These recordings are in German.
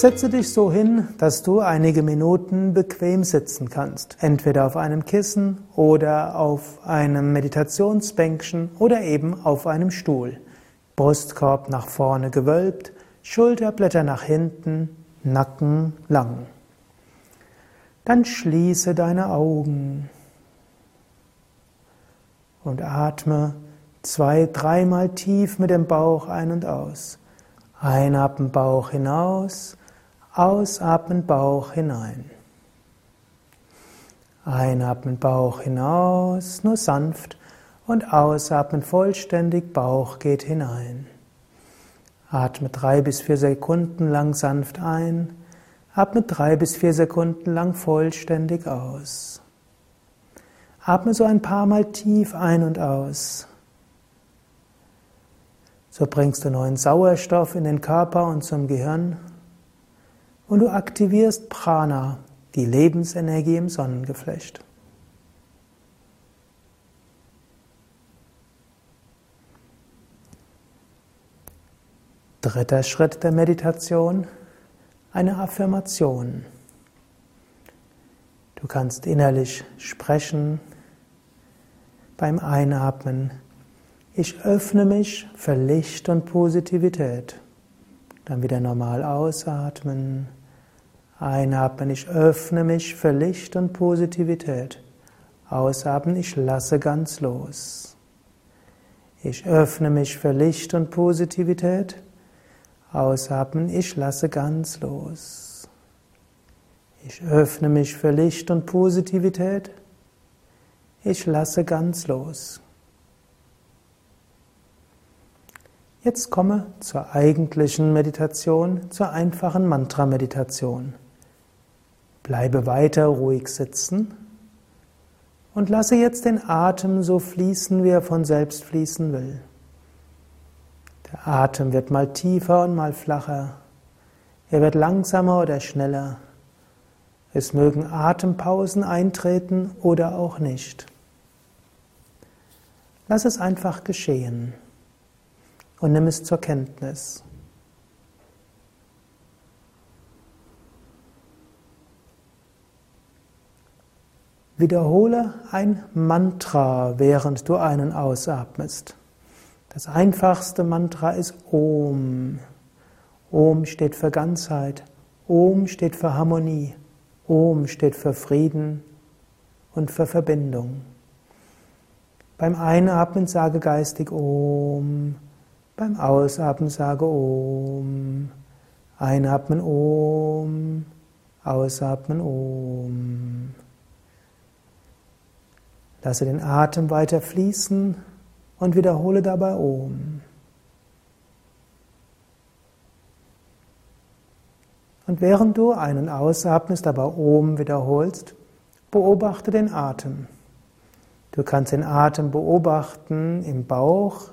Setze dich so hin, dass du einige Minuten bequem sitzen kannst. Entweder auf einem Kissen oder auf einem Meditationsbänkchen oder eben auf einem Stuhl. Brustkorb nach vorne gewölbt, Schulterblätter nach hinten, Nacken lang. Dann schließe deine Augen und atme zwei, dreimal tief mit dem Bauch ein und aus. Einatmen Bauch hinaus, ausatmen Bauch hinein. Einatmen Bauch hinaus, nur sanft und ausatmen vollständig, Bauch geht hinein. Atme drei bis vier Sekunden lang sanft ein, atme drei bis vier Sekunden lang vollständig aus. Atme so ein paar Mal tief ein und aus. So bringst du neuen Sauerstoff in den Körper und zum Gehirn und du aktivierst Prana, die Lebensenergie im Sonnengeflecht. Dritter Schritt der Meditation, eine Affirmation. Du kannst innerlich sprechen beim Einatmen. Ich öffne mich für Licht und Positivität. Dann wieder normal ausatmen. Einatmen, ich öffne mich für Licht und Positivität. Ausatmen, ich lasse ganz los. Ich öffne mich für Licht und Positivität. Ausatmen, ich lasse ganz los. Ich öffne mich für Licht und Positivität. Ich lasse ganz los. Jetzt komme zur eigentlichen Meditation, zur einfachen Mantra-Meditation. Bleibe weiter ruhig sitzen und lasse jetzt den Atem so fließen, wie er von selbst fließen will. Der Atem wird mal tiefer und mal flacher. Er wird langsamer oder schneller. Es mögen Atempausen eintreten oder auch nicht. Lass es einfach geschehen und nimm es zur Kenntnis. Wiederhole ein Mantra, während du einen ausatmest. Das einfachste Mantra ist Om. Om steht für Ganzheit. Om steht für Harmonie. Om steht für Frieden und für Verbindung. Beim Einatmen sage geistig Om. Beim Ausatmen sage Om. Einatmen Om. Ausatmen Om. Lasse den Atem weiter fließen und wiederhole dabei Om. Und während du einen ausatmest, aber Om wiederholst, beobachte den Atem. Du kannst den Atem beobachten im Bauch.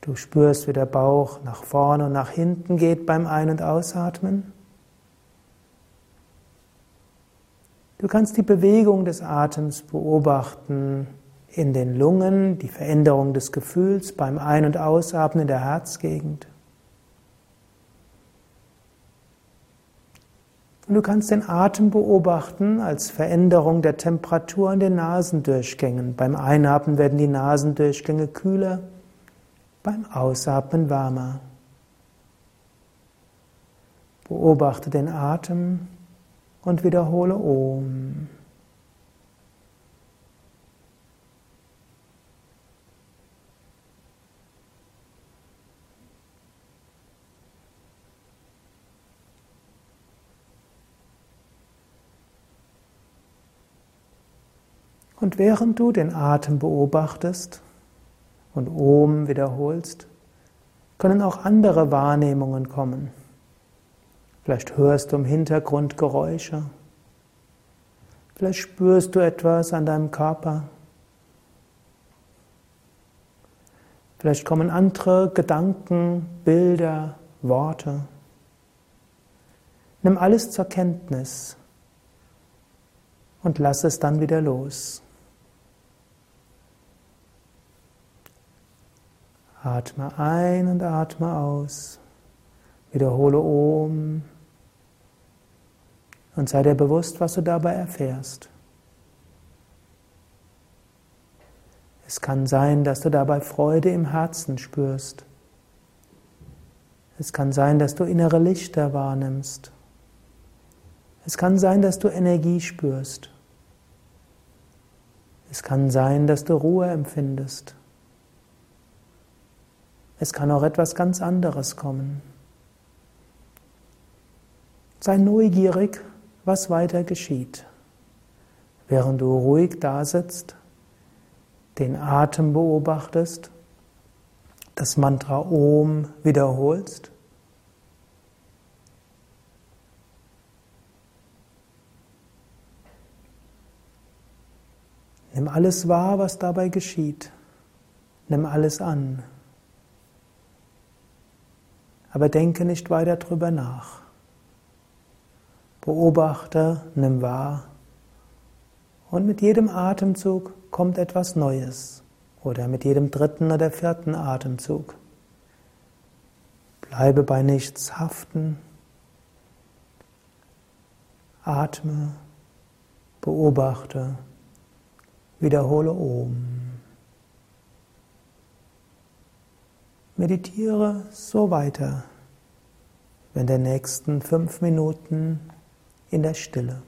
Du spürst, wie der Bauch nach vorne und nach hinten geht beim Ein- und Ausatmen. Du kannst die Bewegung des Atems beobachten in den Lungen, die Veränderung des Gefühls beim Ein- und Ausatmen in der Herzgegend. Und du kannst den Atem beobachten als Veränderung der Temperatur an den Nasendurchgängen. Beim Einatmen werden die Nasendurchgänge kühler, beim Ausatmen wärmer. Beobachte den Atem und wiederhole Om. Und während du den Atem beobachtest und Om wiederholst, können auch andere Wahrnehmungen kommen. Vielleicht hörst du im Hintergrund Geräusche. Vielleicht spürst du etwas an deinem Körper. Vielleicht kommen andere Gedanken, Bilder, Worte. Nimm alles zur Kenntnis und lass es dann wieder los. Atme ein und atme aus. Wiederhole Om. Und sei dir bewusst, was du dabei erfährst. Es kann sein, dass du dabei Freude im Herzen spürst. Es kann sein, dass du innere Lichter wahrnimmst. Es kann sein, dass du Energie spürst. Es kann sein, dass du Ruhe empfindest. Es kann auch etwas ganz anderes kommen. Sei neugierig, was weiter geschieht. Während du ruhig dasitzt, den Atem beobachtest, das Mantra Om wiederholst Nimm alles wahr, was dabei geschieht. Nimm alles an. Aber denke nicht weiter drüber nach. Beobachte, nimm wahr. Und mit jedem Atemzug kommt etwas Neues. Oder mit jedem dritten oder vierten Atemzug. Bleibe bei nichts haften. Atme, beobachte. Wiederhole Om. Meditiere so weiter in den nächsten fünf Minuten in der Stille.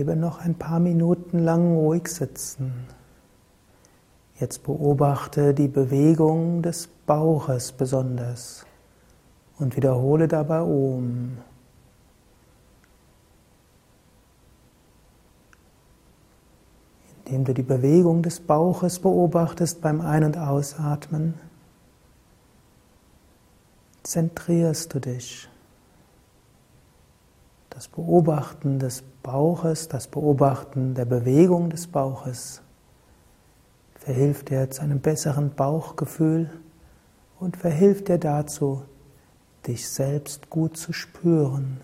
Bleibe noch ein paar Minuten lang ruhig sitzen. Jetzt beobachte die Bewegung des Bauches besonders und wiederhole dabei Om. Indem du die Bewegung des Bauches beobachtest beim Ein- und Ausatmen, zentrierst du dich. Das Beobachten des Bauches, das Beobachten der Bewegung des Bauches verhilft dir zu einem besseren Bauchgefühl und verhilft dir dazu, dich selbst gut zu spüren,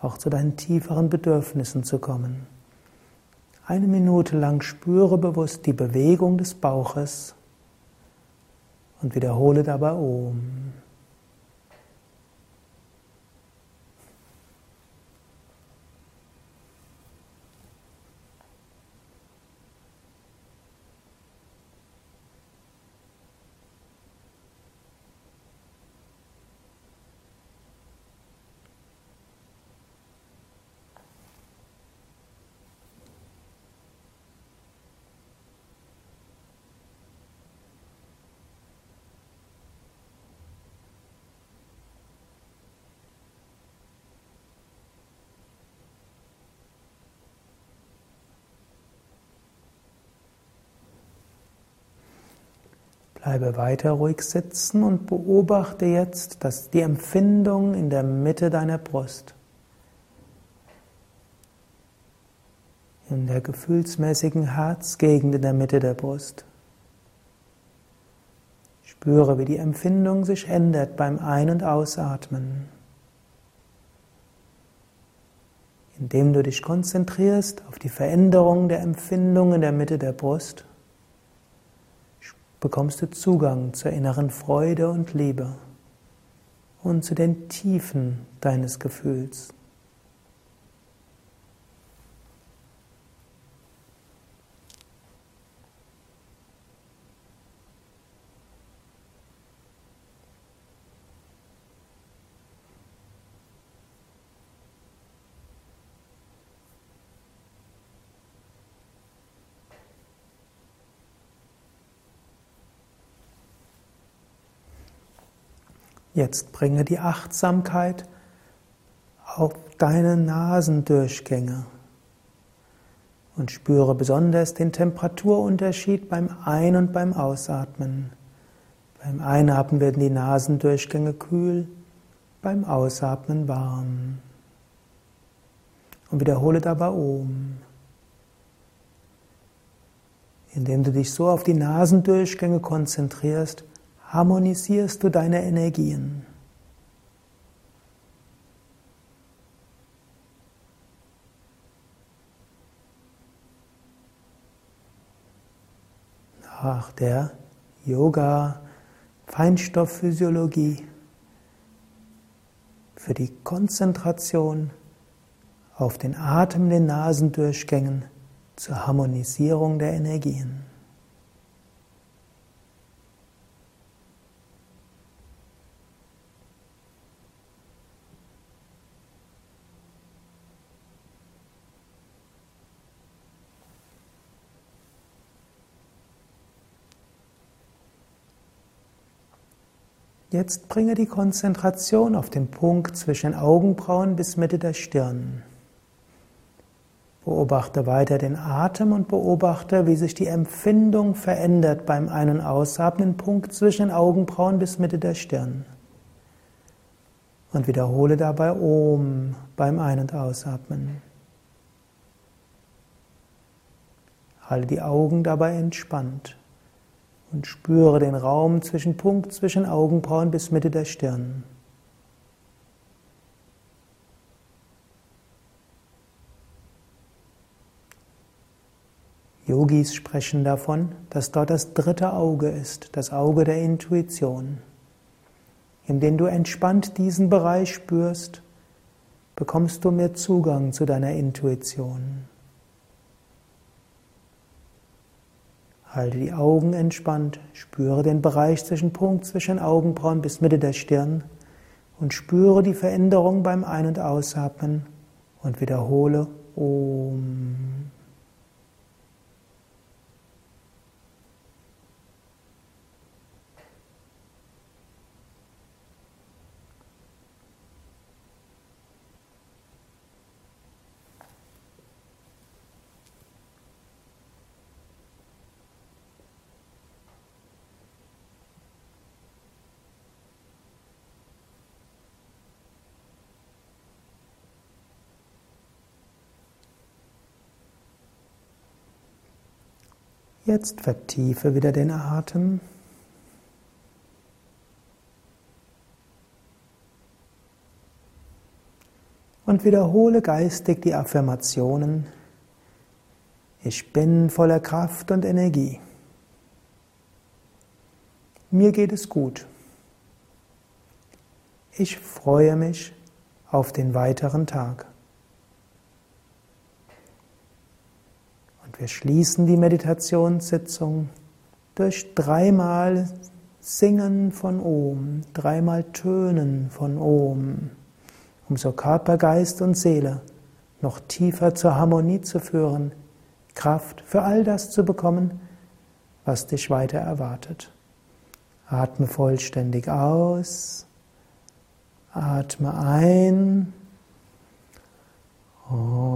auch zu deinen tieferen Bedürfnissen zu kommen. Eine Minute lang spüre bewusst die Bewegung des Bauches und wiederhole dabei Om. Bleibe weiter ruhig sitzen und beobachte jetzt dass die Empfindung in der Mitte deiner Brust. In der gefühlsmäßigen Herzgegend in der Mitte der Brust. Spüre, wie die Empfindung sich ändert beim Ein- und Ausatmen. Indem du dich konzentrierst auf die Veränderung der Empfindung in der Mitte der Brust bekommst du Zugang zur inneren Freude und Liebe und zu den Tiefen deines Gefühls. Jetzt bringe die Achtsamkeit auf deine Nasendurchgänge und spüre besonders den Temperaturunterschied beim Ein- und beim Ausatmen. Beim Einatmen werden die Nasendurchgänge kühl, beim Ausatmen warm. Und wiederhole dabei Om. Indem du dich so auf die Nasendurchgänge konzentrierst, harmonisierst du deine Energien. Nach der Yoga Feinstoffphysiologie für die Konzentration auf den Atem den Nasendurchgängen zur Harmonisierung der Energien. Jetzt bringe die Konzentration auf den Punkt zwischen Augenbrauen bis Mitte der Stirn. Beobachte weiter den Atem und beobachte, wie sich die Empfindung verändert beim Ein- und Ausatmen, Punkt zwischen Augenbrauen bis Mitte der Stirn. Und wiederhole dabei Om beim Ein- und Ausatmen. Halte die Augen dabei entspannt und spüre den Raum zwischen Punkt zwischen Augenbrauen bis Mitte der Stirn. Yogis sprechen davon, dass dort das dritte Auge ist, das Auge der Intuition. Indem du entspannt diesen Bereich spürst, bekommst du mehr Zugang zu deiner Intuition. Halte die Augen entspannt, spüre den Bereich zwischen Punkt zwischen Augenbrauen bis Mitte der Stirn und spüre die Veränderung beim Ein- und Ausatmen und wiederhole Om. Jetzt vertiefe wieder den Atem. Und wiederhole geistig die Affirmationen. Ich bin voller Kraft und Energie. Mir geht es gut. Ich freue mich auf den weiteren Tag. Wir schließen die Meditationssitzung durch dreimal Singen von Om, dreimal Tönen von Om, um so Körper, Geist und Seele noch tiefer zur Harmonie zu führen, Kraft für all das zu bekommen, was dich weiter erwartet. Atme vollständig aus, atme ein. Om.